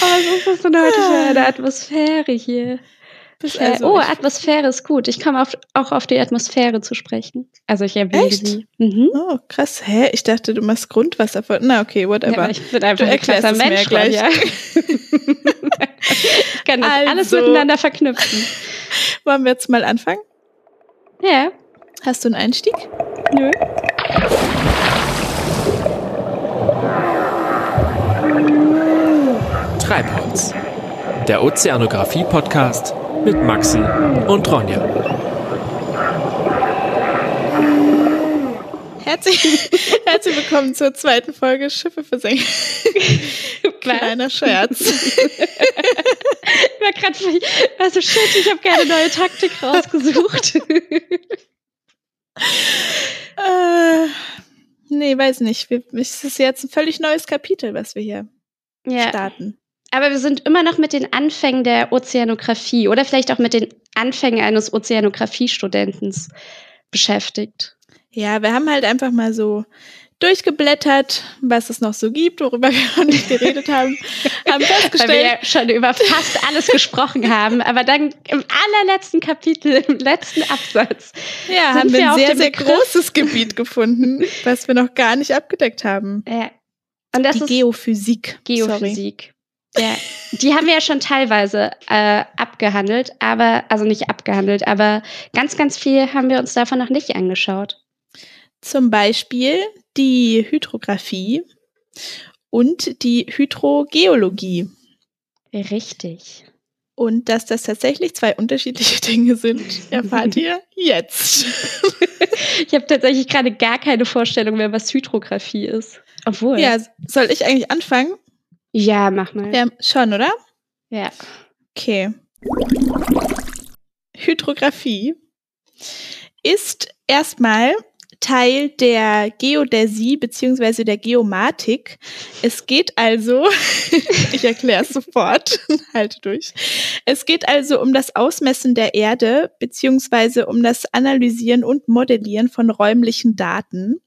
was ist das denn heute für eine Atmosphäre hier? Also, oh, Atmosphäre ist gut. Ich komme auch auf die Atmosphäre zu sprechen. Also ich erwähne Echt? sie. Mhm. Oh, krass. Hä? Ich dachte, du machst Grundwasser. Na, okay, whatever. Ja, ich bin einfach du ein krasser Mensch gleich. Ja. ich kann das also, alles miteinander verknüpfen. Wollen wir jetzt mal anfangen? Ja. Hast du einen Einstieg? Nö. Treibholz. Der Ozeanographie-Podcast mit Maxi und Ronja. Herzlich, herzlich willkommen zur zweiten Folge Schiffe versenken. Kleiner Scherz. ich war gerade also shit, ich habe keine neue Taktik rausgesucht. äh, nee, weiß nicht. Es ist jetzt ein völlig neues Kapitel, was wir hier ja. starten. Aber wir sind immer noch mit den Anfängen der Ozeanographie oder vielleicht auch mit den Anfängen eines Ozeanographie-Studentens beschäftigt. Ja, wir haben halt einfach mal so durchgeblättert, was es noch so gibt, worüber wir noch nicht geredet haben, haben festgestellt, Weil wir ja schon über fast alles gesprochen haben, aber dann im allerletzten Kapitel, im letzten Absatz, ja, haben wir ein sehr, sehr großes Gebiet gefunden, was wir noch gar nicht abgedeckt haben. Ja. Und das Die ist Geophysik. Geophysik. Sorry. Ja, die haben wir ja schon teilweise äh, abgehandelt, aber, also nicht abgehandelt, aber ganz, ganz viel haben wir uns davon noch nicht angeschaut. Zum Beispiel die Hydrographie und die Hydrogeologie. Richtig. Und dass das tatsächlich zwei unterschiedliche Dinge sind, erfahrt ihr jetzt. ich habe tatsächlich gerade gar keine Vorstellung mehr, was Hydrographie ist. Obwohl. Ja, soll ich eigentlich anfangen? Ja, mach mal. Ja, schon, oder? Ja. Okay. Hydrographie ist erstmal Teil der Geodäsie beziehungsweise der Geomatik. Es geht also, ich erkläre es sofort, halte durch. Es geht also um das Ausmessen der Erde beziehungsweise um das Analysieren und Modellieren von räumlichen Daten.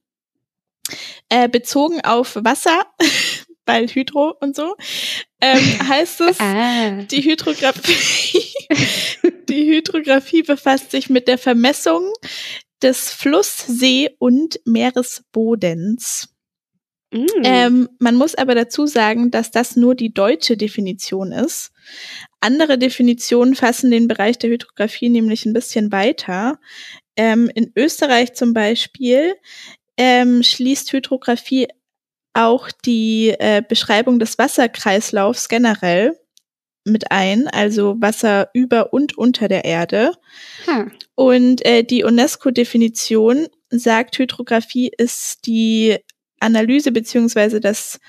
Äh, bezogen auf Wasser, weil Hydro und so, ähm, heißt es, ah. die Hydrographie, die Hydrographie befasst sich mit der Vermessung des Fluss-, See- und Meeresbodens. Mm. Ähm, man muss aber dazu sagen, dass das nur die deutsche Definition ist. Andere Definitionen fassen den Bereich der Hydrographie nämlich ein bisschen weiter. Ähm, in Österreich zum Beispiel ähm, schließt Hydrographie auch die äh, Beschreibung des Wasserkreislaufs generell mit ein, also Wasser über und unter der Erde. Hm. Und äh, die UNESCO-Definition sagt, Hydrographie ist die Analyse beziehungsweise das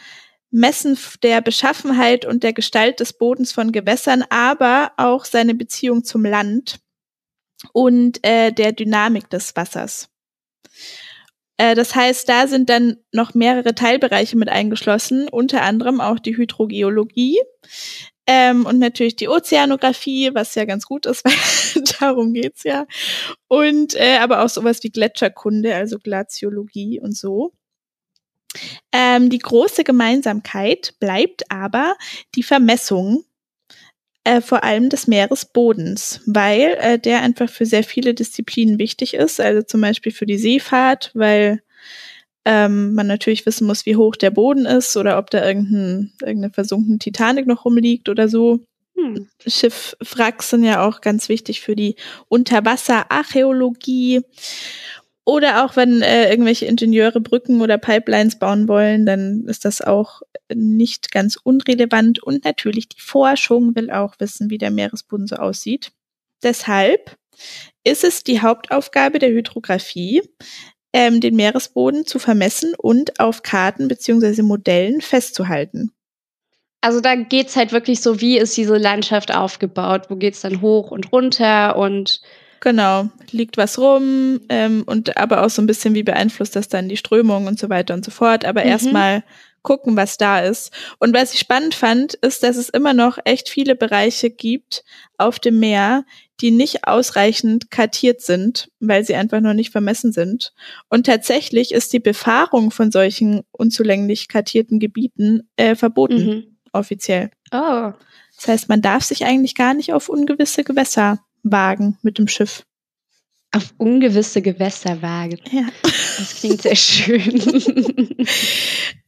Messen der Beschaffenheit und der Gestalt des Bodens von Gewässern, aber auch seine Beziehung zum Land und äh, der Dynamik des Wassers. Äh, das heißt, da sind dann noch mehrere Teilbereiche mit eingeschlossen, unter anderem auch die Hydrogeologie ähm, und natürlich die Ozeanographie, was ja ganz gut ist, weil darum geht's ja. Und äh, aber auch sowas wie Gletscherkunde, also Glaziologie und so. Ähm, die große Gemeinsamkeit bleibt aber die Vermessung äh, vor allem des Meeresbodens, weil äh, der einfach für sehr viele Disziplinen wichtig ist, also zum Beispiel für die Seefahrt, weil ähm, man natürlich wissen muss, wie hoch der Boden ist oder ob da irgendein, irgendeine versunkene Titanic noch rumliegt oder so. Hm. Schiffwracks sind ja auch ganz wichtig für die Unterwasserarchäologie. Oder auch wenn äh, irgendwelche Ingenieure Brücken oder Pipelines bauen wollen, dann ist das auch nicht ganz unrelevant. Und natürlich die Forschung will auch wissen, wie der Meeresboden so aussieht. Deshalb ist es die Hauptaufgabe der Hydrographie, ähm, den Meeresboden zu vermessen und auf Karten beziehungsweise Modellen festzuhalten. Also da geht's halt wirklich so, wie ist diese Landschaft aufgebaut? Wo geht's dann hoch und runter und Genau, liegt was rum ähm, und aber auch so ein bisschen, wie beeinflusst das dann die Strömung und so weiter und so fort. Aber mhm. erstmal gucken, was da ist. Und was ich spannend fand, ist, dass es immer noch echt viele Bereiche gibt auf dem Meer, die nicht ausreichend kartiert sind, weil sie einfach noch nicht vermessen sind. Und tatsächlich ist die Befahrung von solchen unzulänglich kartierten Gebieten äh, verboten. Mhm. offiziell. Oh. Das heißt, man darf sich eigentlich gar nicht auf ungewisse Gewässer wagen mit dem Schiff. Auf ungewisse Gewässer wagen. Ja. Das klingt sehr schön.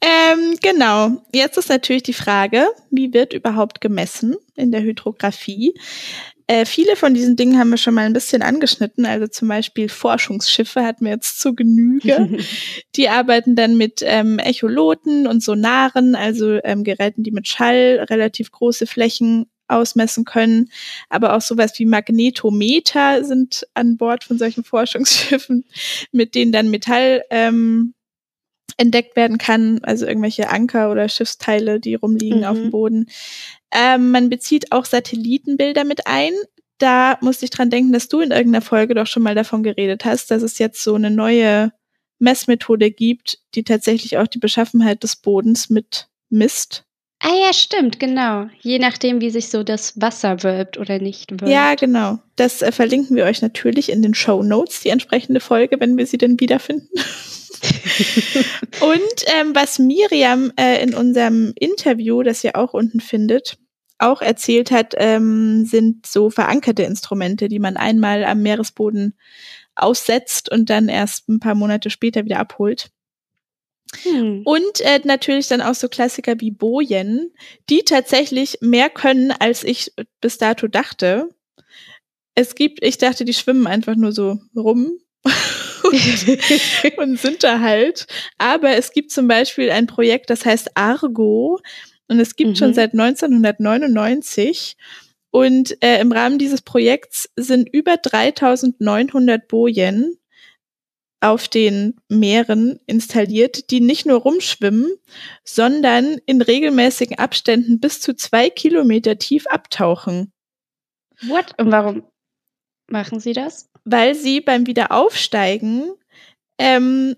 Ähm, genau. Jetzt ist natürlich die Frage, wie wird überhaupt gemessen in der Hydrographie? Äh, viele von diesen Dingen haben wir schon mal ein bisschen angeschnitten. Also zum Beispiel Forschungsschiffe hatten wir jetzt zu Genüge. die arbeiten dann mit ähm, Echoloten und Sonaren, also ähm, Geräten, die mit Schall relativ große Flächen ausmessen können. Aber auch sowas wie Magnetometer sind an Bord von solchen Forschungsschiffen, mit denen dann Metall ähm, entdeckt werden kann, also irgendwelche Anker oder Schiffsteile, die rumliegen Mhm. auf dem Boden. Ähm, man bezieht auch Satellitenbilder mit ein. Da musste ich dran denken, dass du in irgendeiner Folge doch schon mal davon geredet hast, dass es jetzt so eine neue Messmethode gibt, die tatsächlich auch die Beschaffenheit des Bodens mit misst. Ah ja, stimmt, genau. Je nachdem, wie sich so das Wasser wölbt oder nicht wölbt. Ja, genau. Das äh, verlinken wir euch natürlich in den Show Notes, die entsprechende Folge, wenn wir sie denn wiederfinden. Und ähm, was Miriam äh, in unserem Interview, das ihr auch unten findet, auch erzählt hat, ähm, sind so verankerte Instrumente, die man einmal am Meeresboden aussetzt und dann erst ein paar Monate später wieder abholt. Hm. Und äh, natürlich dann auch so Klassiker wie Bojen, die tatsächlich mehr können, als ich bis dato dachte. Es gibt, ich dachte, die schwimmen einfach nur so rum und, und sind da halt. Aber es gibt zum Beispiel ein Projekt, das heißt Argo und es gibt Mhm. schon seit 1999. Und äh, im Rahmen dieses Projekts sind über 3900 Bojen auf den Meeren installiert, die nicht nur rumschwimmen, sondern in regelmäßigen Abständen bis zu zwei Kilometer tief abtauchen, What? Und warum machen sie das? weil sie beim Wiederaufsteigen ähm,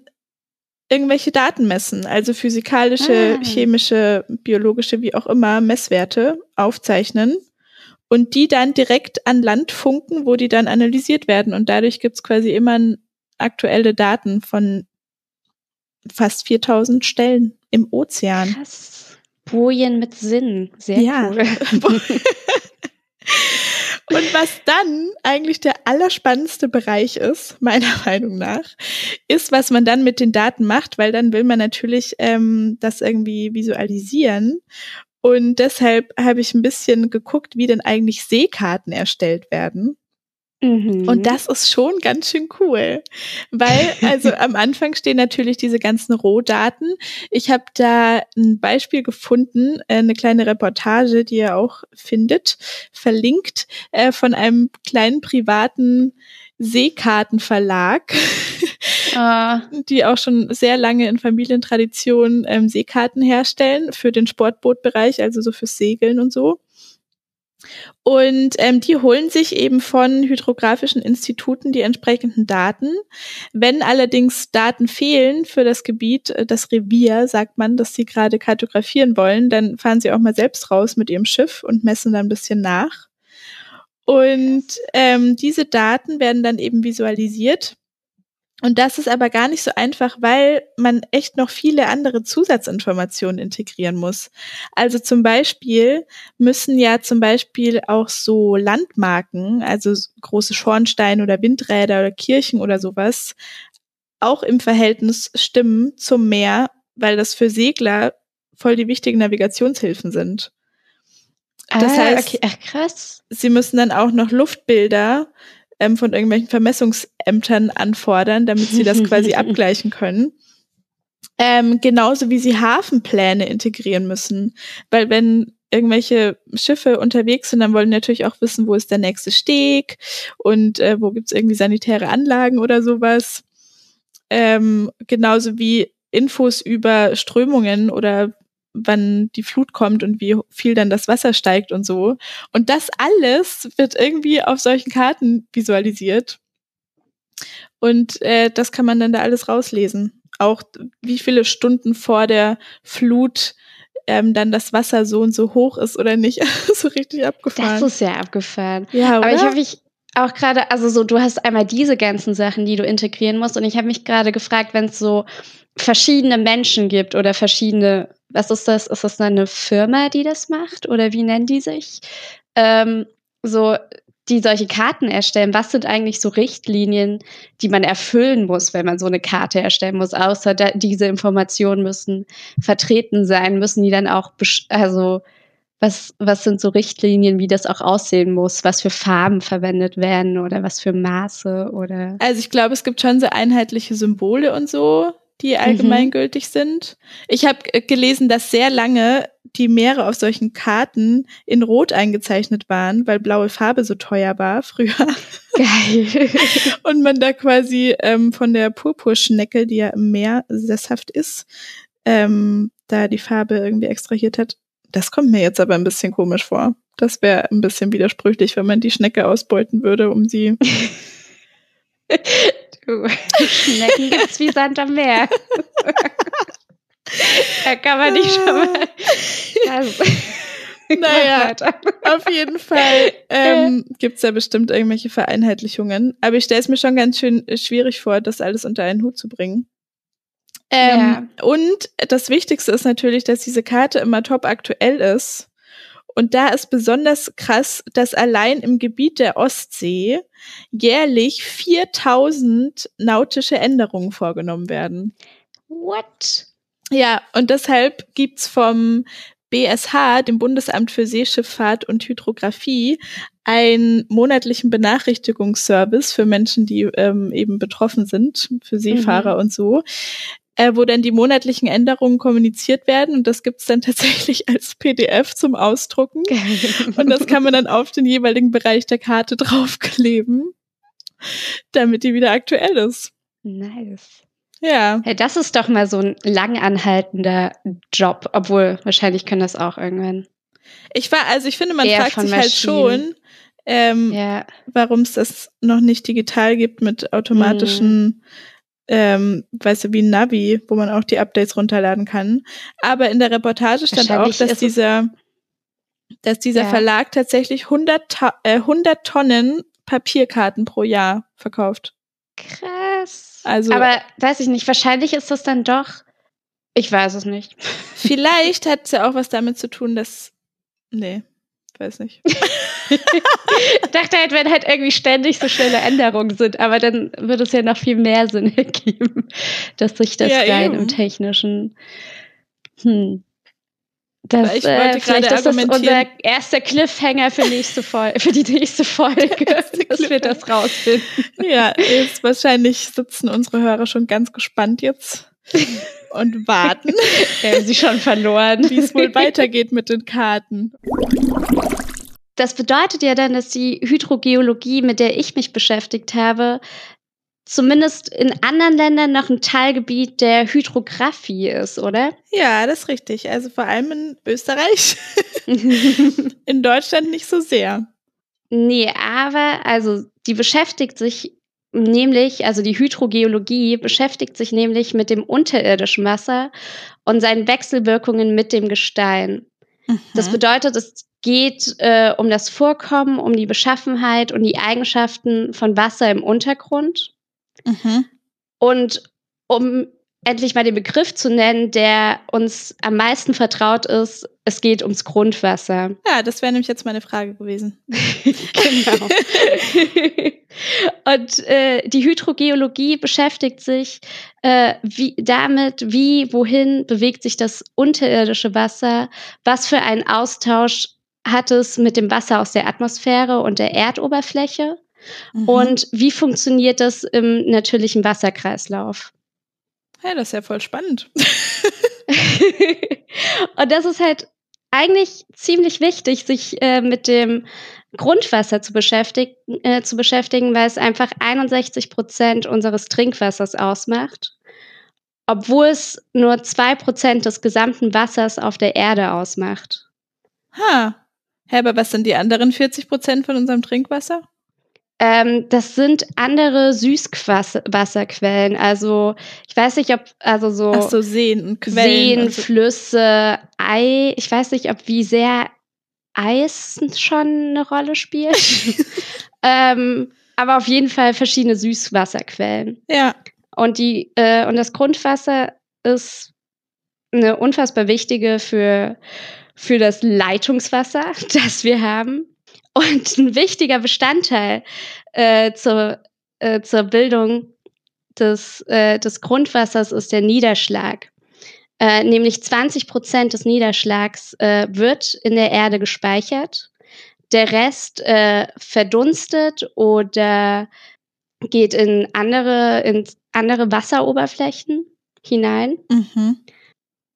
irgendwelche Daten messen, also physikalische, Ah. chemische, biologische, wie auch immer, Messwerte aufzeichnen und die dann direkt an Land funken, wo die dann analysiert werden. Und dadurch gibt's quasi immer n- aktuelle Daten von fast 4000 Stellen im Ozean. Krass. Bojen mit Sinn. Sehr Ja. cool. Und was dann eigentlich der allerspannendste Bereich ist, meiner Meinung nach, ist, was man dann mit den Daten macht, weil dann will man natürlich ähm, das irgendwie visualisieren. Und deshalb habe ich ein bisschen geguckt, wie denn eigentlich Seekarten erstellt werden. Mhm. Und das ist schon ganz schön cool, weil also am Anfang stehen natürlich diese ganzen Rohdaten. Ich habe da ein Beispiel gefunden, äh, eine kleine Reportage, die ihr auch findet, verlinkt äh, von einem kleinen privaten Seekartenverlag, Ah, die auch schon sehr lange in Familientradition ähm, Seekarten herstellen für den Sportbootbereich, also so fürs Segeln und so. Und ähm, die holen sich eben von hydrografischen Instituten die entsprechenden Daten. Wenn allerdings Daten fehlen für das Gebiet, äh, das Revier, sagt man, dass sie gerade kartografieren wollen, dann fahren sie auch mal selbst raus mit ihrem Schiff und messen dann ein bisschen nach. Und ähm, diese Daten werden dann eben visualisiert. Und das ist aber gar nicht so einfach, weil man echt noch viele andere Zusatzinformationen integrieren muss. Also zum Beispiel müssen ja zum Beispiel auch so Landmarken, also große Schornsteine oder Windräder oder Kirchen oder sowas, auch im Verhältnis stimmen zum Meer, weil das für Segler voll die wichtigen Navigationshilfen sind. Das ah, heißt, okay. Ach, krass. sie müssen dann auch noch Luftbilder ähm, von irgendwelchen Vermessungsämtern anfordern, damit sie das quasi abgleichen können. Ähm, genauso wie sie Hafenpläne integrieren müssen. Weil wenn irgendwelche Schiffe unterwegs sind, dann wollen die natürlich auch wissen, wo ist der nächste Steg und äh, wo gibt's irgendwie sanitäre Anlagen oder sowas. Ähm, genauso wie Infos über Strömungen oder wann die Flut kommt und wie viel dann das Wasser steigt und so. Und das alles wird irgendwie auf solchen Karten visualisiert. Und äh, das kann man dann da alles rauslesen. Auch wie viele Stunden vor der Flut ähm, dann das Wasser so und so hoch ist oder nicht. so richtig abgefahren. Das ist ja abgefahren. ja, Aber ich oder? habe mich auch gerade, also so, du hast einmal diese ganzen Sachen, die du integrieren musst. Und ich habe mich gerade gefragt, wenn es so verschiedene Menschen gibt oder verschiedene, was ist das? Ist das eine Firma, die das macht? Oder wie nennen die sich? Ähm, so, die solche Karten erstellen. Was sind eigentlich so Richtlinien, die man erfüllen muss, wenn man so eine Karte erstellen muss? Außer da, diese Informationen müssen vertreten sein, müssen die dann auch, also was, was sind so Richtlinien, wie das auch aussehen muss, was für Farben verwendet werden oder was für Maße oder. Also ich glaube, es gibt schon so einheitliche Symbole und so, die allgemeingültig mhm. sind. Ich habe gelesen, dass sehr lange die Meere auf solchen Karten in Rot eingezeichnet waren, weil blaue Farbe so teuer war früher. Geil. und man da quasi ähm, von der Purpurschnecke, die ja im Meer sesshaft ist, ähm, da die Farbe irgendwie extrahiert hat. Das kommt mir jetzt aber ein bisschen komisch vor. Das wäre ein bisschen widersprüchlich, wenn man die Schnecke ausbeuten würde, um sie. Schnecken gibt's wie Sand am Meer. da kann man nicht schon mal. Also. Naja, auf jeden Fall ähm, gibt da bestimmt irgendwelche Vereinheitlichungen. Aber ich stelle es mir schon ganz schön schwierig vor, das alles unter einen Hut zu bringen. Ähm, ja. Und das Wichtigste ist natürlich, dass diese Karte immer top aktuell ist. Und da ist besonders krass, dass allein im Gebiet der Ostsee jährlich 4000 nautische Änderungen vorgenommen werden. What? Ja, und deshalb gibt's vom BSH, dem Bundesamt für Seeschifffahrt und Hydrographie, einen monatlichen Benachrichtigungsservice für Menschen, die ähm, eben betroffen sind, für Seefahrer mhm. und so, äh, wo dann die monatlichen Änderungen kommuniziert werden und das gibt's dann tatsächlich als PDF zum Ausdrucken. und das kann man dann auf den jeweiligen Bereich der Karte draufkleben, damit die wieder aktuell ist. Nice. Ja. Hey, das ist doch mal so ein langanhaltender Job, obwohl wahrscheinlich können das auch irgendwann. Ich war, also ich finde, man fragt sich halt schon, ähm, ja. warum es das noch nicht digital gibt mit automatischen mhm ähm, weißt du, wie ein Navi, wo man auch die Updates runterladen kann. Aber in der Reportage stand auch, dass dieser, dass dieser ja. Verlag tatsächlich 100, äh, 100 Tonnen Papierkarten pro Jahr verkauft. Krass. Also, Aber weiß ich nicht, wahrscheinlich ist das dann doch, ich weiß es nicht. Vielleicht hat es ja auch was damit zu tun, dass, nee, weiß nicht. ich dachte halt, wenn halt irgendwie ständig so schnelle Änderungen sind, aber dann würde es ja noch viel mehr Sinn ergeben, dass sich das ja, rein im technischen. Hm. Das, ich wollte äh, vielleicht ist das unser erster Cliffhanger für, nächste Folge, für die nächste Folge, dass wir das rausfinden. Ja, jetzt wahrscheinlich sitzen unsere Hörer schon ganz gespannt jetzt und warten. Wir haben sie schon verloren. Wie es wohl weitergeht mit den Karten. Das bedeutet ja dann, dass die Hydrogeologie, mit der ich mich beschäftigt habe, zumindest in anderen Ländern noch ein Teilgebiet der Hydrographie ist, oder? Ja, das ist richtig. Also vor allem in Österreich. in Deutschland nicht so sehr. Nee, aber also die beschäftigt sich nämlich, also die Hydrogeologie beschäftigt sich nämlich mit dem unterirdischen Wasser und seinen Wechselwirkungen mit dem Gestein. Mhm. Das bedeutet, es geht äh, um das Vorkommen, um die Beschaffenheit und die Eigenschaften von Wasser im Untergrund. Mhm. Und um endlich mal den Begriff zu nennen, der uns am meisten vertraut ist, es geht ums Grundwasser. Ja, das wäre nämlich jetzt meine Frage gewesen. genau. Und äh, die Hydrogeologie beschäftigt sich äh, wie, damit, wie, wohin bewegt sich das unterirdische Wasser, was für einen Austausch hat es mit dem Wasser aus der Atmosphäre und der Erdoberfläche mhm. und wie funktioniert das im natürlichen Wasserkreislauf. Ja, das ist ja voll spannend. und das ist halt eigentlich ziemlich wichtig, sich äh, mit dem Grundwasser zu beschäftigen, äh, zu beschäftigen, weil es einfach 61 Prozent unseres Trinkwassers ausmacht, obwohl es nur zwei Prozent des gesamten Wassers auf der Erde ausmacht. Ha. Hä, aber was sind die anderen 40 Prozent von unserem Trinkwasser? Ähm, das sind andere Süßwasserquellen. Also ich weiß nicht, ob also so, Ach so Seen und Quellen. Seen, also. Flüsse, Ei. Ich weiß nicht, ob wie sehr Eis schon eine Rolle spielt. ähm, aber auf jeden Fall verschiedene Süßwasserquellen. Ja. Und die äh, und das Grundwasser ist eine unfassbar wichtige für, für das Leitungswasser, das wir haben. Und ein wichtiger Bestandteil äh, zur, äh, zur Bildung des, äh, des Grundwassers ist der Niederschlag. Äh, nämlich 20 Prozent des Niederschlags äh, wird in der Erde gespeichert. Der Rest äh, verdunstet oder geht in andere, in andere Wasseroberflächen hinein. Mhm.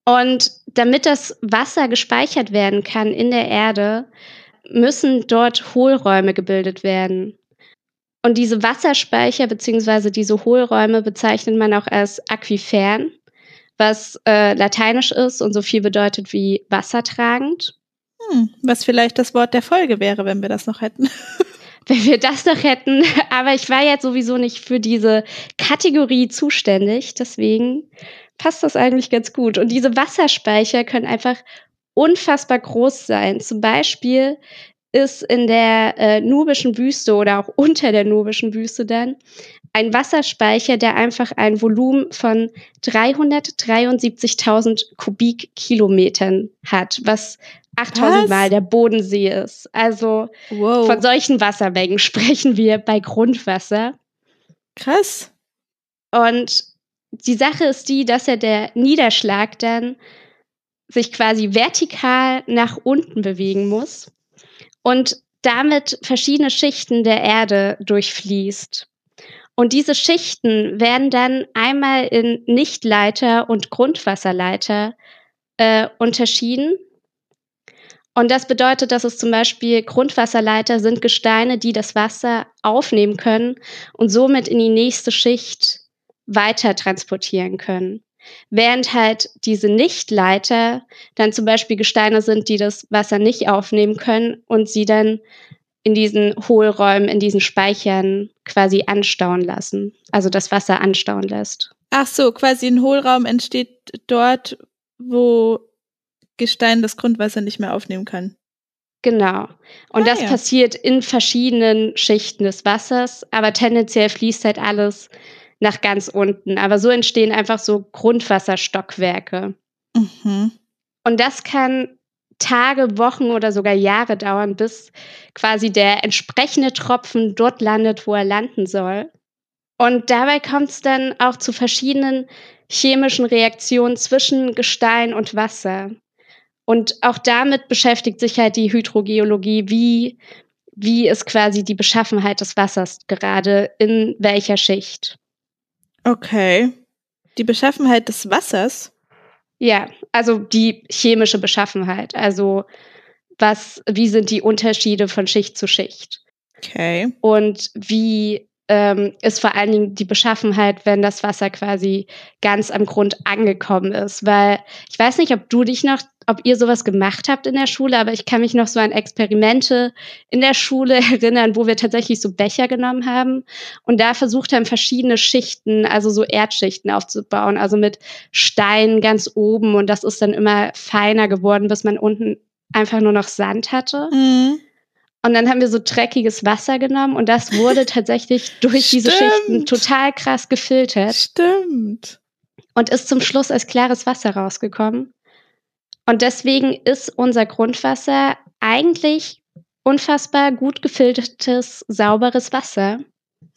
Und damit das Wasser gespeichert werden kann in der Erde, müssen dort Hohlräume gebildet werden. Und diese Wasserspeicher bzw. diese Hohlräume bezeichnet man auch als Aquifern, was äh, lateinisch ist und so viel bedeutet wie wassertragend. Hm, was vielleicht das Wort der Folge wäre, wenn wir das noch hätten. wenn wir das noch hätten. Aber ich war jetzt sowieso nicht für diese Kategorie zuständig. Deswegen passt das eigentlich ganz gut. Und diese Wasserspeicher können einfach unfassbar groß sein. Zum Beispiel ist in der äh, nubischen Wüste oder auch unter der nubischen Wüste dann ein Wasserspeicher, der einfach ein Volumen von 373.000 Kubikkilometern hat, was 8000 Mal der Bodensee ist. Also wow. von solchen Wassermengen sprechen wir bei Grundwasser. Krass. Und die Sache ist die, dass ja der Niederschlag dann sich quasi vertikal nach unten bewegen muss und damit verschiedene Schichten der Erde durchfließt. Und diese Schichten werden dann einmal in Nichtleiter und Grundwasserleiter äh, unterschieden. Und das bedeutet, dass es zum Beispiel Grundwasserleiter sind Gesteine, die das Wasser aufnehmen können und somit in die nächste Schicht weiter transportieren können. Während halt diese Nichtleiter dann zum Beispiel Gesteine sind, die das Wasser nicht aufnehmen können und sie dann in diesen Hohlräumen, in diesen Speichern quasi anstauen lassen. Also das Wasser anstauen lässt. Ach so, quasi ein Hohlraum entsteht dort, wo Gestein das Grundwasser nicht mehr aufnehmen kann. Genau. Und ah, das ja. passiert in verschiedenen Schichten des Wassers, aber tendenziell fließt halt alles nach ganz unten. Aber so entstehen einfach so Grundwasserstockwerke. Mhm. Und das kann Tage, Wochen oder sogar Jahre dauern, bis quasi der entsprechende Tropfen dort landet, wo er landen soll. Und dabei kommt es dann auch zu verschiedenen chemischen Reaktionen zwischen Gestein und Wasser. Und auch damit beschäftigt sich halt die Hydrogeologie, wie, wie ist quasi die Beschaffenheit des Wassers gerade in welcher Schicht. Okay. Die Beschaffenheit des Wassers? Ja, also die chemische Beschaffenheit. Also was, wie sind die Unterschiede von Schicht zu Schicht? Okay. Und wie ähm, ist vor allen Dingen die Beschaffenheit, wenn das Wasser quasi ganz am Grund angekommen ist. Weil ich weiß nicht, ob du dich noch, ob ihr sowas gemacht habt in der Schule, aber ich kann mich noch so an Experimente in der Schule erinnern, wo wir tatsächlich so Becher genommen haben und da versucht haben, verschiedene Schichten, also so Erdschichten aufzubauen, also mit Stein ganz oben und das ist dann immer feiner geworden, bis man unten einfach nur noch Sand hatte. Mhm. Und dann haben wir so dreckiges Wasser genommen und das wurde tatsächlich durch Stimmt. diese Schichten total krass gefiltert. Stimmt. Und ist zum Schluss als klares Wasser rausgekommen. Und deswegen ist unser Grundwasser eigentlich unfassbar gut gefiltertes, sauberes Wasser.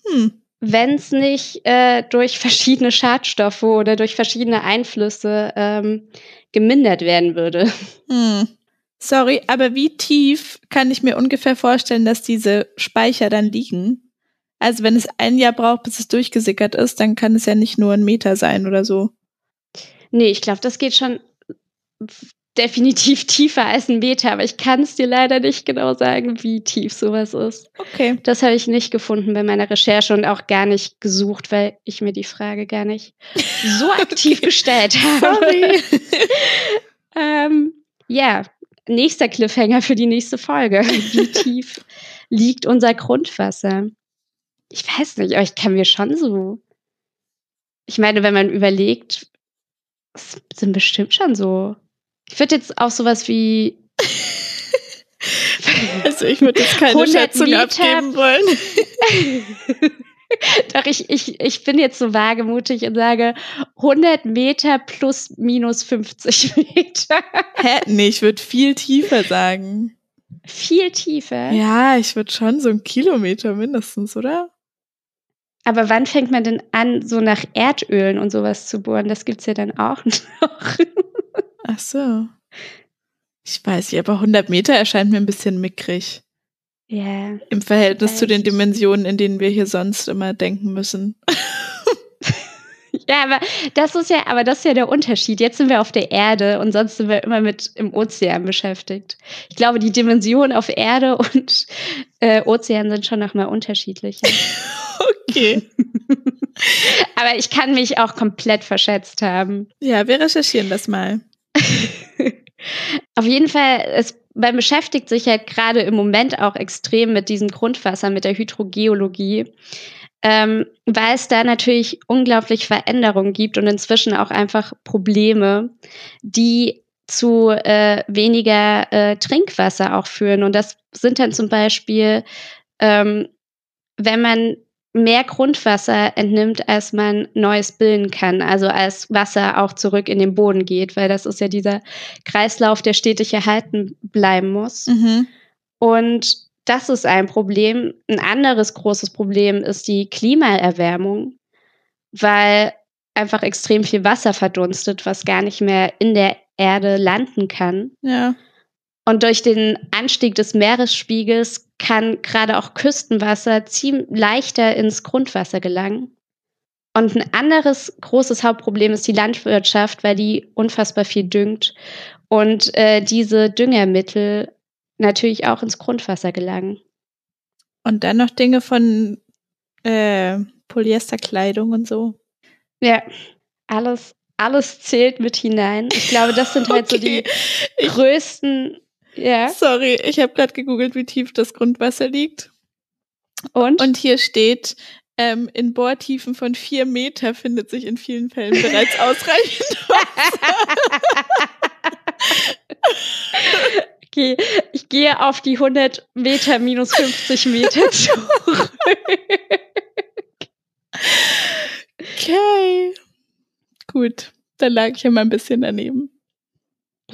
Hm. Wenn es nicht äh, durch verschiedene Schadstoffe oder durch verschiedene Einflüsse ähm, gemindert werden würde. Hm. Sorry, aber wie tief kann ich mir ungefähr vorstellen, dass diese Speicher dann liegen? Also wenn es ein Jahr braucht, bis es durchgesickert ist, dann kann es ja nicht nur ein Meter sein oder so. Nee, ich glaube, das geht schon definitiv tiefer als ein Meter, aber ich kann es dir leider nicht genau sagen, wie tief sowas ist. Okay. Das habe ich nicht gefunden bei meiner Recherche und auch gar nicht gesucht, weil ich mir die Frage gar nicht so aktiv okay. gestellt habe. Sorry. ähm, ja, nächster Cliffhanger für die nächste Folge. Wie tief liegt unser Grundwasser? Ich weiß nicht, aber ich kann mir schon so. Ich meine, wenn man überlegt, es sind bestimmt schon so. Ich würde jetzt auch sowas wie. also ich würde jetzt keine Schätzung Meter. abgeben wollen. Doch, ich, ich, ich bin jetzt so wagemutig und sage 100 Meter plus minus 50 Meter. Hä? Nee, ich würde viel tiefer sagen. Viel tiefer? Ja, ich würde schon so einen Kilometer mindestens, oder? Aber wann fängt man denn an, so nach Erdölen und sowas zu bohren? Das gibt's ja dann auch noch. Ach so. Ich weiß nicht, aber 100 Meter erscheint mir ein bisschen mickrig. Ja. Im Verhältnis zu den Dimensionen, in denen wir hier sonst immer denken müssen. Ja, aber das ist ja, aber das ist ja der Unterschied. Jetzt sind wir auf der Erde und sonst sind wir immer mit im Ozean beschäftigt. Ich glaube, die Dimensionen auf Erde und äh, Ozean sind schon nochmal unterschiedlich. okay. aber ich kann mich auch komplett verschätzt haben. Ja, wir recherchieren das mal. auf jeden Fall, es man beschäftigt sich ja gerade im Moment auch extrem mit diesem Grundwasser, mit der Hydrogeologie, ähm, weil es da natürlich unglaublich Veränderungen gibt und inzwischen auch einfach Probleme, die zu äh, weniger äh, Trinkwasser auch führen. Und das sind dann zum Beispiel, ähm, wenn man mehr Grundwasser entnimmt, als man Neues bilden kann. Also als Wasser auch zurück in den Boden geht, weil das ist ja dieser Kreislauf, der stetig erhalten bleiben muss. Mhm. Und das ist ein Problem. Ein anderes großes Problem ist die Klimaerwärmung, weil einfach extrem viel Wasser verdunstet, was gar nicht mehr in der Erde landen kann. Ja. Und durch den Anstieg des Meeresspiegels kann gerade auch Küstenwasser ziemlich leichter ins Grundwasser gelangen. Und ein anderes großes Hauptproblem ist die Landwirtschaft, weil die unfassbar viel düngt und äh, diese Düngermittel natürlich auch ins Grundwasser gelangen. Und dann noch Dinge von äh, Polyesterkleidung und so. Ja, alles, alles zählt mit hinein. Ich glaube, das sind halt okay. so die größten ja. Sorry, ich habe gerade gegoogelt, wie tief das Grundwasser liegt. Und? Und hier steht, ähm, in Bohrtiefen von vier Meter findet sich in vielen Fällen bereits ausreichend Wasser. okay, ich gehe auf die 100 Meter minus 50 Meter zurück. Okay. Gut, dann lag ich ja mal ein bisschen daneben.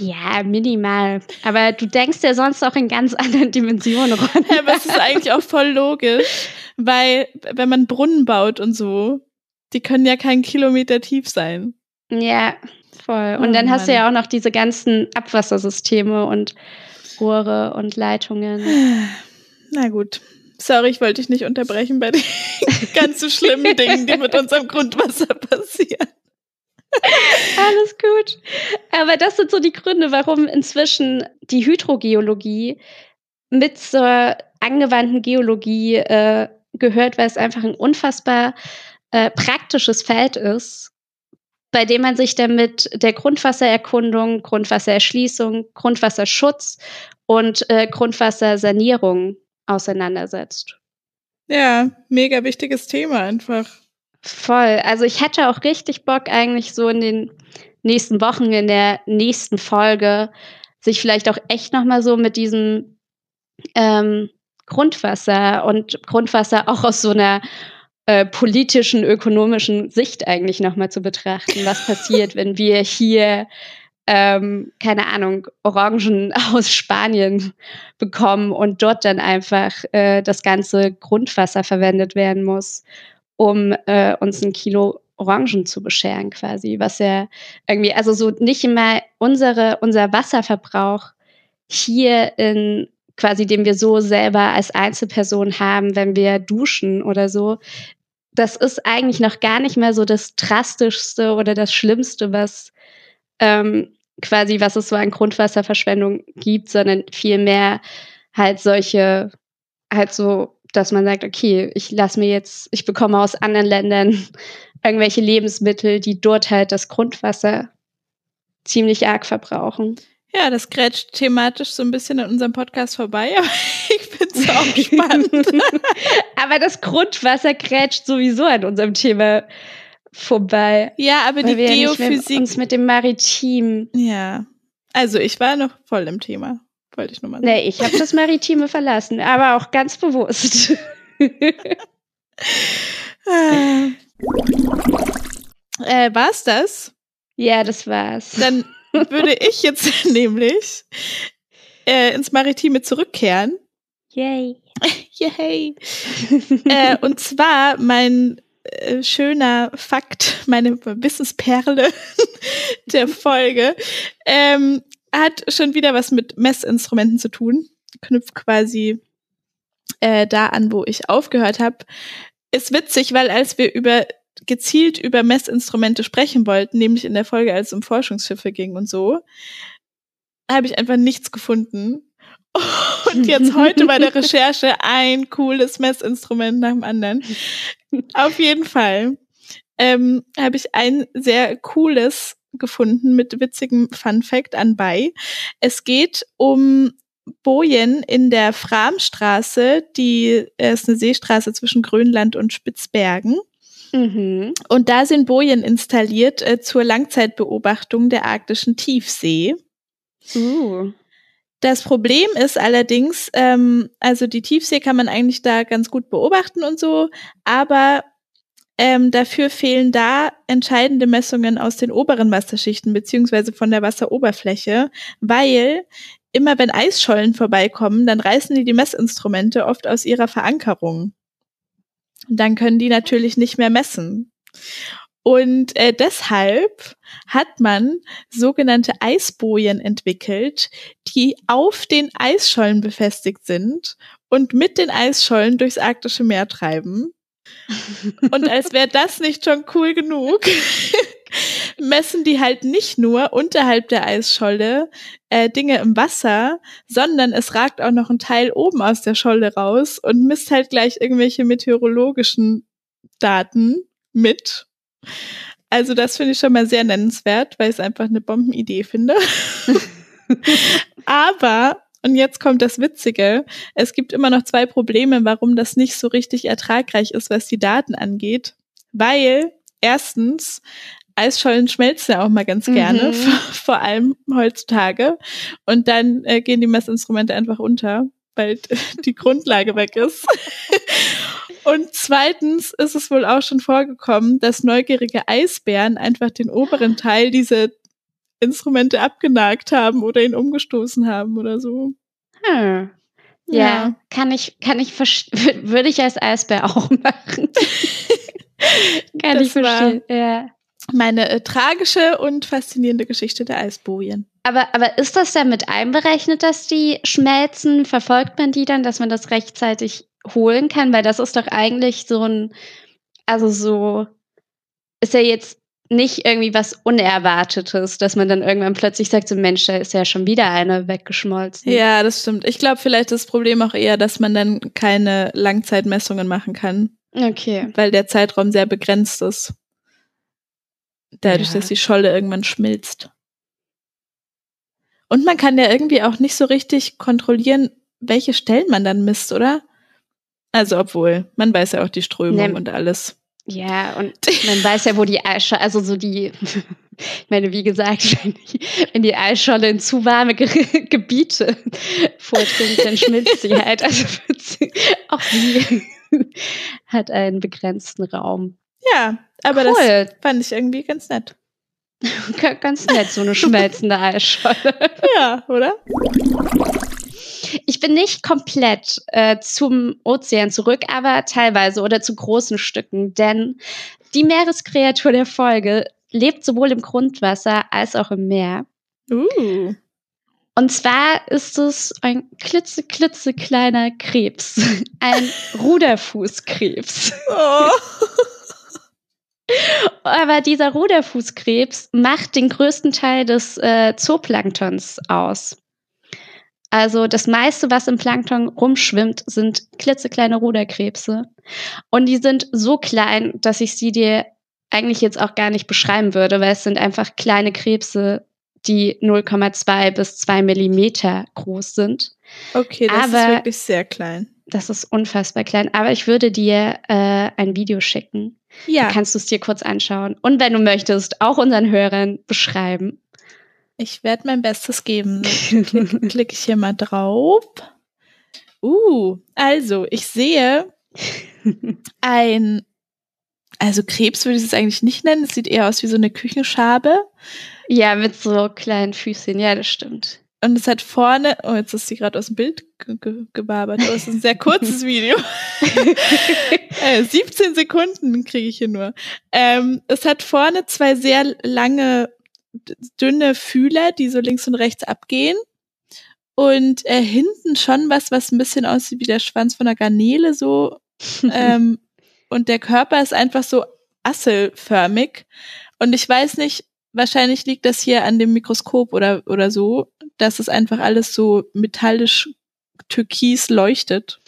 Ja, minimal. Aber du denkst ja sonst auch in ganz anderen Dimensionen, Ron. Ja, aber es ist eigentlich auch voll logisch, weil wenn man Brunnen baut und so, die können ja keinen Kilometer tief sein. Ja, voll. Und oh, dann hast Mann. du ja auch noch diese ganzen Abwassersysteme und Rohre und Leitungen. Na gut. Sorry, ich wollte dich nicht unterbrechen bei den ganz so schlimmen Dingen, die mit unserem Grundwasser passieren. Alles gut. Aber das sind so die Gründe, warum inzwischen die Hydrogeologie mit zur angewandten Geologie äh, gehört, weil es einfach ein unfassbar äh, praktisches Feld ist, bei dem man sich dann mit der Grundwassererkundung, Grundwassererschließung, Grundwasserschutz und äh, Grundwassersanierung auseinandersetzt. Ja, mega wichtiges Thema einfach. Voll. Also ich hätte auch richtig Bock eigentlich so in den nächsten Wochen, in der nächsten Folge, sich vielleicht auch echt nochmal so mit diesem ähm, Grundwasser und Grundwasser auch aus so einer äh, politischen, ökonomischen Sicht eigentlich nochmal zu betrachten. Was passiert, wenn wir hier, ähm, keine Ahnung, Orangen aus Spanien bekommen und dort dann einfach äh, das ganze Grundwasser verwendet werden muss? Um äh, uns ein Kilo Orangen zu bescheren, quasi, was ja irgendwie, also so nicht immer unsere, unser Wasserverbrauch hier in quasi, den wir so selber als Einzelperson haben, wenn wir duschen oder so, das ist eigentlich noch gar nicht mehr so das drastischste oder das Schlimmste, was ähm, quasi, was es so an Grundwasserverschwendung gibt, sondern vielmehr halt solche, halt so dass man sagt, okay, ich lasse mir jetzt, ich bekomme aus anderen Ländern irgendwelche Lebensmittel, die dort halt das Grundwasser ziemlich arg verbrauchen. Ja, das grätscht thematisch so ein bisschen an unserem Podcast vorbei, aber ich finde es auch spannend. aber das Grundwasser grätscht sowieso an unserem Thema vorbei. Ja, aber die Geophysik. Ja uns mit dem Maritim. Ja. Also ich war noch voll im Thema. Wollte ich nur mal sagen. Nee, ich habe das Maritime verlassen, aber auch ganz bewusst. Äh, war's das? Ja, das war's. Dann würde ich jetzt nämlich äh, ins Maritime zurückkehren. Yay. Yay. äh, und zwar mein äh, schöner Fakt, meine Wissensperle der Folge, ähm, hat schon wieder was mit Messinstrumenten zu tun. Knüpft quasi äh, da an, wo ich aufgehört habe. Ist witzig, weil als wir über gezielt über Messinstrumente sprechen wollten, nämlich in der Folge, als es um Forschungsschiffe ging und so, habe ich einfach nichts gefunden. Und jetzt heute bei der Recherche ein cooles Messinstrument nach dem anderen. Auf jeden Fall ähm, habe ich ein sehr cooles gefunden mit witzigem Fun Fact anbei. Es geht um Bojen in der Framstraße, die ist eine Seestraße zwischen Grönland und Spitzbergen. Mhm. Und da sind Bojen installiert äh, zur Langzeitbeobachtung der arktischen Tiefsee. Uh. Das Problem ist allerdings, ähm, also die Tiefsee kann man eigentlich da ganz gut beobachten und so, aber ähm, dafür fehlen da entscheidende Messungen aus den oberen Wasserschichten beziehungsweise von der Wasseroberfläche, weil immer wenn Eisschollen vorbeikommen, dann reißen die die Messinstrumente oft aus ihrer Verankerung. Dann können die natürlich nicht mehr messen. Und äh, deshalb hat man sogenannte Eisbojen entwickelt, die auf den Eisschollen befestigt sind und mit den Eisschollen durchs arktische Meer treiben. Und als wäre das nicht schon cool genug, messen die halt nicht nur unterhalb der Eisscholle äh, Dinge im Wasser, sondern es ragt auch noch ein Teil oben aus der Scholle raus und misst halt gleich irgendwelche meteorologischen Daten mit. Also das finde ich schon mal sehr nennenswert, weil ich es einfach eine Bombenidee finde. Aber, und jetzt kommt das Witzige, es gibt immer noch zwei Probleme, warum das nicht so richtig ertragreich ist, was die Daten angeht. Weil erstens Eisschollen schmelzen ja auch mal ganz gerne, Mhm. vor allem heutzutage. Und dann äh, gehen die Messinstrumente einfach unter, weil die Grundlage weg ist. Und zweitens ist es wohl auch schon vorgekommen, dass neugierige Eisbären einfach den oberen Teil dieser Instrumente abgenagt haben oder ihn umgestoßen haben oder so. Hm. Ja, kann ich, kann ich verstehen. Würde ich als Eisbär auch machen. kann Das ich verstehen. Ja. Meine äh, tragische und faszinierende Geschichte der Eisbojen. Aber, aber ist das dann mit einberechnet, dass die schmelzen? Verfolgt man die dann, dass man das rechtzeitig holen kann? Weil das ist doch eigentlich so ein, also so, ist ja jetzt nicht irgendwie was Unerwartetes, dass man dann irgendwann plötzlich sagt, so Mensch, da ist ja schon wieder eine weggeschmolzen. Ja, das stimmt. Ich glaube, vielleicht ist das Problem auch eher, dass man dann keine Langzeitmessungen machen kann, Okay. weil der Zeitraum sehr begrenzt ist. Dadurch, Ja. dass die Scholle irgendwann schmilzt. Und man kann ja irgendwie auch nicht so richtig kontrollieren, welche Stellen man dann misst, oder? Also, obwohl, man weiß ja auch die Strömung Nee. und alles. Ja, und man weiß ja, wo die Eisscholle, also so die, ich meine, wie gesagt, wenn die, wenn die Eisscholle in zu warme Ge Gebiete vordringt, dann schmilzt sie halt. Also wird sie, auch die hat einen begrenzten Raum. Ja, aber das cool. fand ich irgendwie ganz nett. Ga- Ganz nett, so eine schmelzende Eisscholle. Ja, oder? Ich bin nicht komplett äh, zum Ozean zurück, aber teilweise oder zu großen Stücken, denn die Meereskreatur der Folge lebt sowohl im Grundwasser als auch im Meer. Uh. Und zwar ist es ein klitze, klitze kleiner Krebs, ein Ruderfußkrebs. Oh. Aber dieser Ruderfußkrebs macht den größten Teil des äh, Zooplanktons aus. Also das meiste, was im Plankton rumschwimmt, sind klitzekleine Ruderkrebse. Und die sind so klein, dass ich sie dir eigentlich jetzt auch gar nicht beschreiben würde, weil es sind einfach kleine Krebse, die 0,2 bis 2 Millimeter groß sind. Okay, das ist Aber- wirklich sehr klein. Das ist unfassbar klein. Aber ich würde dir äh, ein Video schicken. Ja, Da kannst du es dir kurz anschauen. Und wenn du möchtest, auch unseren Hörern beschreiben. Ich werde mein Bestes geben. Klick, klick ich hier mal drauf. Uh, also, ich sehe ein Also Krebs würde ich es eigentlich nicht nennen. Es sieht eher aus wie so eine Küchenschabe. Ja, mit so kleinen Füßchen. Ja, das stimmt. Und es hat vorne, oh, jetzt ist sie gerade aus dem Bild ge ge gebabert. Oh, es ist ein sehr kurzes Video. äh, 17 Sekunden kriege ich hier nur. Ähm, es hat vorne zwei sehr lange, dünne Fühler, die so links und rechts abgehen. Und äh, hinten schon was, was ein bisschen aussieht wie der Schwanz von einer Garnele, so. ähm, und der Körper ist einfach so asselförmig. Und ich weiß nicht, wahrscheinlich liegt das hier an dem Mikroskop oder, oder so, dass es einfach alles so metallisch türkis leuchtet.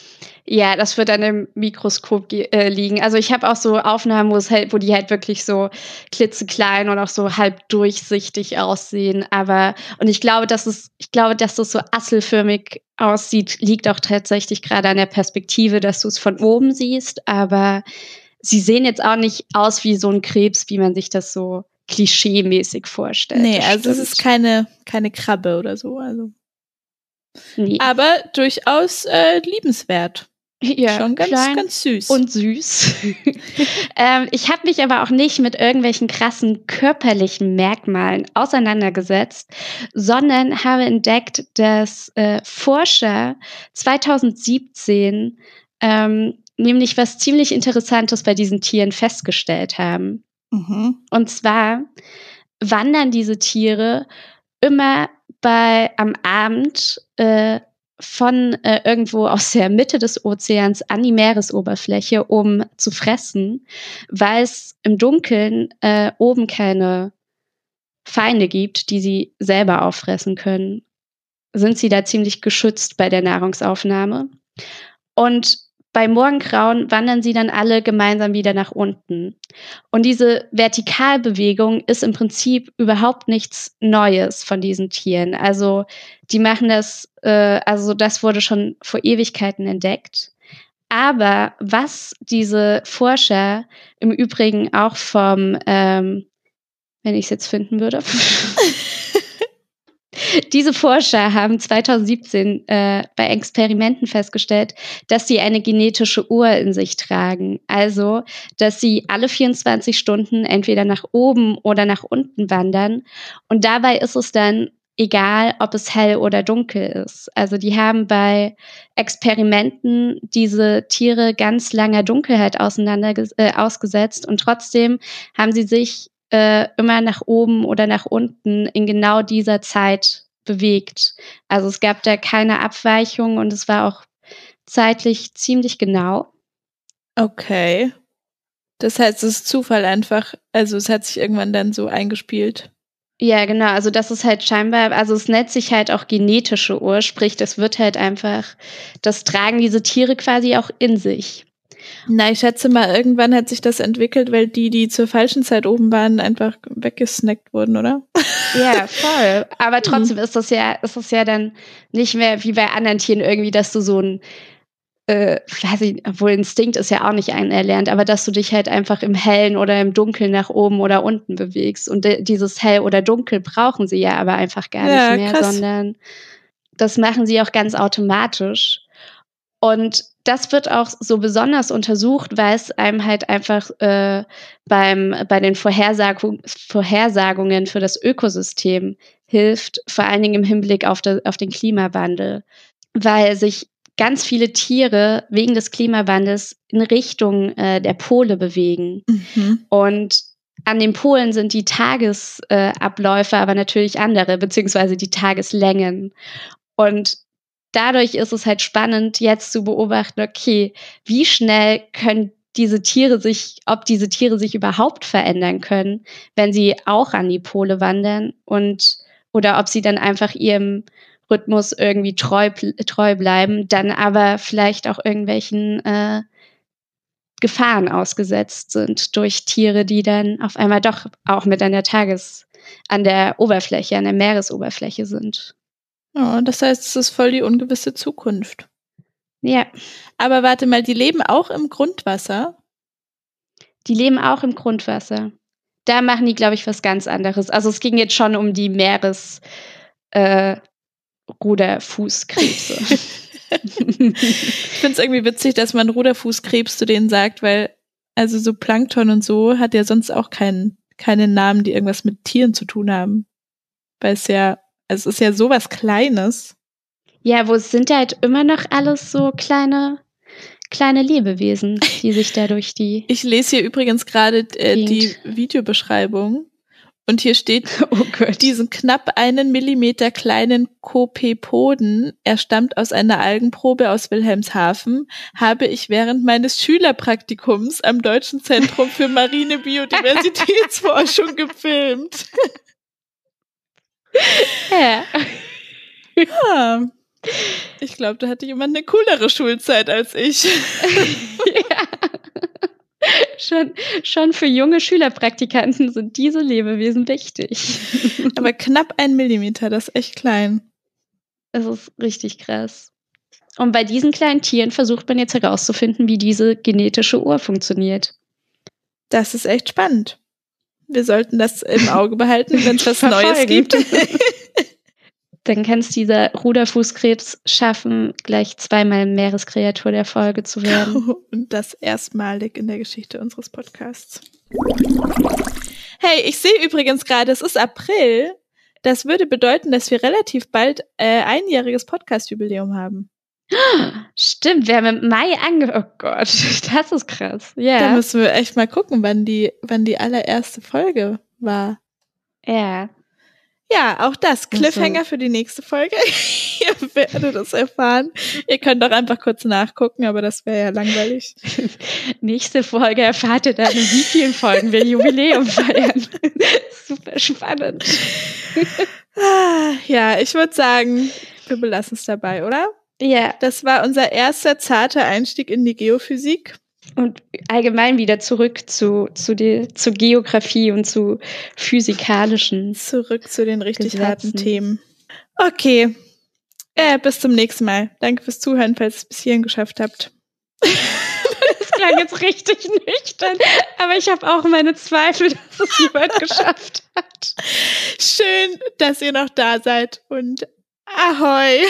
Ja, das wird an dem Mikroskop äh, liegen. Also ich habe auch so Aufnahmen, wo es halt, wo die halt wirklich so klitzeklein und auch so halb durchsichtig aussehen. Aber und ich glaube, dass es, ich glaube, dass das so asselförmig aussieht, liegt auch tatsächlich gerade an der Perspektive, dass du es von oben siehst. Aber sie sehen jetzt auch nicht aus wie so ein Krebs, wie man sich das so klischee-mäßig vorstellt. Nee, also es ist keine, keine Krabbe oder so. Also. Nee. Aber durchaus äh, liebenswert. Ja, schon ganz, ganz süß. Und süß. ähm, ich habe mich aber auch nicht mit irgendwelchen krassen körperlichen Merkmalen auseinandergesetzt, sondern habe entdeckt, dass äh, Forscher 2017 ähm, nämlich was ziemlich Interessantes bei diesen Tieren festgestellt haben. Mhm. Und zwar wandern diese Tiere immer bei am Abend äh, von äh, irgendwo aus der Mitte des Ozeans an die Meeresoberfläche, um zu fressen, weil es im Dunkeln äh, oben keine Feinde gibt, die sie selber auffressen können, sind sie da ziemlich geschützt bei der Nahrungsaufnahme. Und bei Morgengrauen wandern sie dann alle gemeinsam wieder nach unten. Und diese Vertikalbewegung ist im Prinzip überhaupt nichts Neues von diesen Tieren. Also die machen das, äh, also das wurde schon vor Ewigkeiten entdeckt. Aber was diese Forscher im Übrigen auch vom, ähm, wenn ich es jetzt finden würde, Diese Forscher haben 2017 äh, bei Experimenten festgestellt, dass sie eine genetische Uhr in sich tragen. Also, dass sie alle 24 Stunden entweder nach oben oder nach unten wandern. Und dabei ist es dann egal, ob es hell oder dunkel ist. Also die haben bei Experimenten diese Tiere ganz langer Dunkelheit auseinander äh, ausgesetzt und trotzdem haben sie sich äh, immer nach oben oder nach unten in genau dieser Zeit bewegt. Also es gab da keine Abweichung und es war auch zeitlich ziemlich genau. Okay. Das heißt, es ist Zufall einfach. Also es hat sich irgendwann dann so eingespielt. Ja, genau. Also das ist halt scheinbar, also es nennt sich halt auch genetische Uhr, sprich, das wird halt einfach, das tragen diese Tiere quasi auch in sich. Na, ich schätze mal, irgendwann hat sich das entwickelt, weil die, die zur falschen Zeit oben waren, einfach weggesnackt wurden, oder? Ja, voll. Aber mhm. trotzdem ist das ja, ist das ja dann nicht mehr wie bei anderen Tieren irgendwie, dass du so ein, äh, weiß ich, obwohl Instinkt ist ja auch nicht erlernt, aber dass du dich halt einfach im Hellen oder im Dunkeln nach oben oder unten bewegst. Und dieses Hell oder Dunkel brauchen sie ja aber einfach gar ja, nicht mehr, krass. sondern das machen sie auch ganz automatisch. Und das wird auch so besonders untersucht, weil es einem halt einfach äh, beim, bei den Vorhersagung, Vorhersagungen für das Ökosystem hilft, vor allen Dingen im Hinblick auf, de, auf den Klimawandel, weil sich ganz viele Tiere wegen des Klimawandels in Richtung äh, der Pole bewegen. Mhm. Und an den Polen sind die Tagesabläufe äh, aber natürlich andere, beziehungsweise die Tageslängen. Und dadurch ist es halt spannend, jetzt zu beobachten, okay, wie schnell können diese Tiere sich, ob diese Tiere sich überhaupt verändern können, wenn sie auch an die Pole wandern und oder ob sie dann einfach ihrem Rhythmus irgendwie treu, treu bleiben, dann aber vielleicht auch irgendwelchen äh, Gefahren ausgesetzt sind durch Tiere, die dann auf einmal doch auch mit an der Tages, an der Oberfläche, an der Meeresoberfläche sind. Ja, das heißt, es ist voll die ungewisse Zukunft. Ja. Aber warte mal, die leben auch im Grundwasser? Die leben auch im Grundwasser. Da machen die, glaube ich, was ganz anderes. Also es ging jetzt schon um die Meeres äh, ich finde es irgendwie witzig, dass man Ruderfußkrebs zu denen sagt, weil Also so Plankton und so hat ja sonst auch keinen, keinen Namen, die irgendwas mit Tieren zu tun haben. Weil es ja, es ist ja sowas Kleines. Ja, wo sind halt immer noch alles so kleine, kleine Lebewesen, die sich da durch die. Ich lese hier übrigens gerade äh, die Videobeschreibung. Und hier steht, oh diesen knapp einen Millimeter kleinen Kopepoden, er stammt aus einer Algenprobe aus Wilhelmshaven, habe ich während meines Schülerpraktikums am Deutschen Zentrum für Marine Biodiversitätsforschung gefilmt. Ja. ja. Ich glaube, da hatte jemand eine coolere Schulzeit als ich. ja. Schon, schon für junge Schülerpraktikanten sind diese Lebewesen wichtig. Aber knapp ein Millimeter, das ist echt klein. Das ist richtig krass. Und bei diesen kleinen Tieren versucht man jetzt herauszufinden, wie diese genetische Uhr funktioniert. Das ist echt spannend. Wir sollten das im Auge behalten, wenn es was Neues gibt. Dann kann es dieser Ruderfußkrebs schaffen, gleich zweimal Meereskreatur der Folge zu werden. Und das erstmalig in der Geschichte unseres Podcasts. Hey, ich sehe übrigens gerade, es ist April. Das würde bedeuten, dass wir relativ bald äh, einjähriges Podcast-Jubiläum haben. Stimmt, wir haben im Mai ange... Oh Gott, das ist krass. Ja. Da müssen wir echt mal gucken, wann die, wann die allererste Folge war. Ja. Ja, auch das. Cliffhanger also. für die nächste Folge. Ihr werdet es erfahren. Ihr könnt doch einfach kurz nachgucken, aber das wäre ja langweilig. Nächste Folge erfahrt ihr dann, in wie vielen Folgen wir Jubiläum feiern. Super spannend. Ah, ja, ich würde sagen, wir belassen es dabei, oder? Ja. Das war unser erster zarter Einstieg in die Geophysik. Und allgemein wieder zurück zu, zu, die, zu Geografie und zu physikalischen. Zurück zu den richtig Gesetzen. harten Themen. Okay. Äh, bis zum nächsten Mal. Danke fürs Zuhören, falls ihr es bis hierhin geschafft habt. das klang jetzt richtig nüchtern, aber ich habe auch meine Zweifel, dass es jemand geschafft hat. Schön, dass ihr noch da seid und Ahoi!